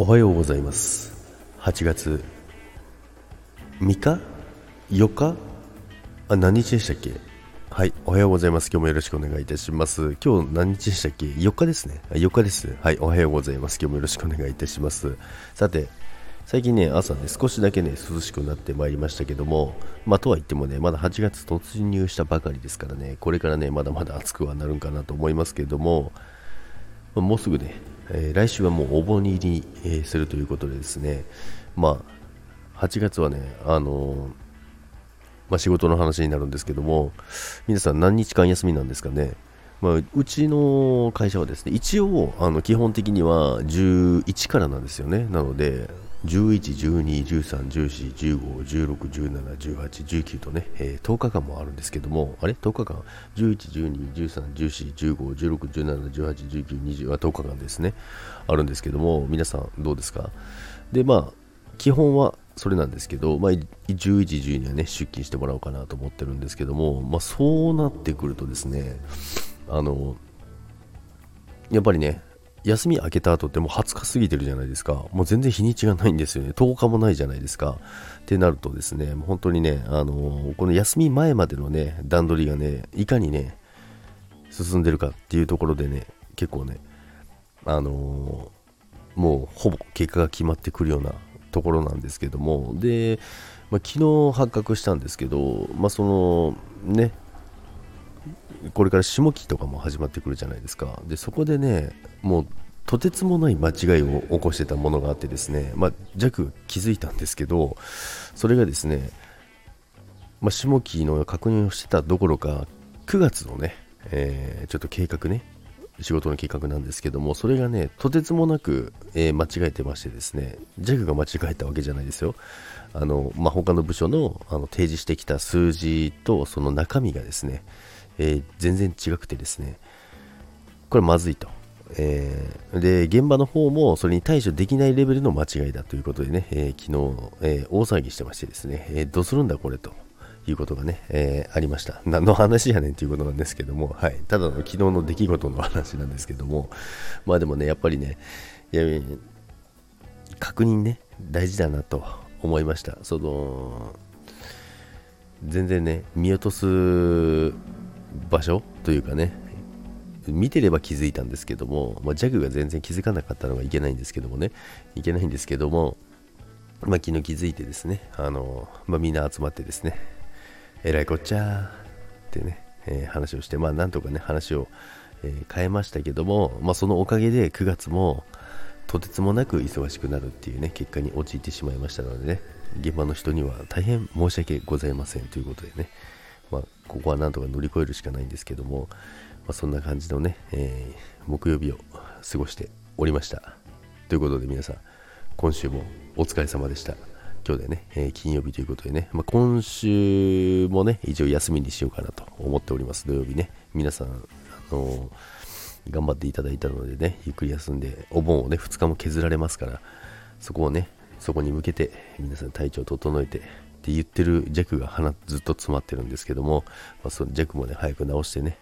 おはようございます。8月3日？4日？あ何日でしたっけ？はいおはようございます。今日もよろしくお願いいたします。今日何日でしたっけ？4日ですね。4日ですはいおはようございます。今日もよろしくお願いいたします。さて最近ね朝ね少しだけね涼しくなってまいりましたけどもまあとは言ってもねまだ8月突入したばかりですからねこれからねまだまだ暑くはなるんかなと思いますけれどももうすぐねえー、来週はもうお盆入り、えー、するということでですね、まあ、8月はね、あのー、まあ、仕事の話になるんですけども、皆さん何日間休みなんですかね。まあ、うちの会社はですね、一応、あの基本的には11からなんですよね。なので、11、12、13、14、15、16、17、18、19とね、えー、10日間もあるんですけども、あれ ?10 日間 ?11、12、13、14、15、16、17、18、19、20は10日間ですね。あるんですけども、皆さんどうですか？で、まあ、基本はそれなんですけど、まあ、11、12はね、出勤してもらおうかなと思ってるんですけども、まあ、そうなってくるとですね、あの、やっぱりね、休み明けた後っても20日過ぎてるじゃないですか。もう全然日にちがないんですよね。10日もないじゃないですか。ってなるとですね、もう本当にね、あのー、この休み前までのね、段取りがね、いかにね、進んでるかっていうところでね、結構ね、あのー、もうほぼ結果が決まってくるようなところなんですけども、で、まあ、昨日発覚したんですけど、まあ、そのね、これから下期とかも始まってくるじゃないですか。で、そこでね、もうとてつもない間違いを起こしてたものがあってですね、まあ、弱気づいたんですけど、それがですね、まあ、下期の確認をしてたどころか、9月のね、えー、ちょっと計画ね、仕事の計画なんですけども、それがね、とてつもなく、えー、間違えてましてですね、弱が間違えたわけじゃないですよ。あの、まあ、他の部署のあの提示してきた数字とその中身がですね、えー、全然違くてですね、これまずいと。えー、で、現場の方もそれに対処できないレベルの間違いだということでね、えー、昨日、えー、大騒ぎしてましてですね、えどうするんだこれということがね、えありました。何の話やねんということなんですけども、はい、ただの昨日の出来事の話なんですけども、まあでもね、やっぱりね、いや確認ね、大事だなと思いました。その全然ね、見落とす場所というかね、見てれば気づいたんですけども、まあ、ジャグが全然気づかなかったのがいけないんですけどもね、いけないんですけども、まあ、昨日気づいてですね、あのまあ、みんな集まってですね、えらいこっちゃーってね、えー、話をして、まあ、なんとかね、話を、えー、変えましたけども、まあ、そのおかげで9月もとてつもなく忙しくなるっていうね、結果に陥ってしまいましたのでね、現場の人には大変申し訳ございませんということでね、まあ、ここはなんとか乗り越えるしかないんですけども、まあ、そんな感じのね、えー、木曜日を過ごしておりました。ということで皆さん、今週もお疲れ様でした。今日でね、えー、金曜日ということでね、まあ、今週もね、一応休みにしようかなと思っております。土曜日ね、皆さん、あのー、頑張っていただいたのでね、ゆっくり休んで、お盆をね、2日も削られますから、そこをね、そこに向けて皆さん体調を整えてって言ってる弱が鼻ずっと詰まってるんですけども、まあ、そのジャクもね、早く直してね、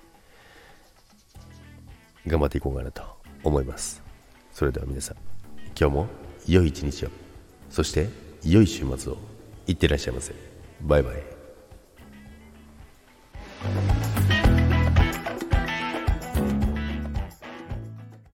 頑張っていこうかなと思います。それでは皆さん、今日も良い一日を、そして良い週末を、いってらっしゃいませ。バイバイ。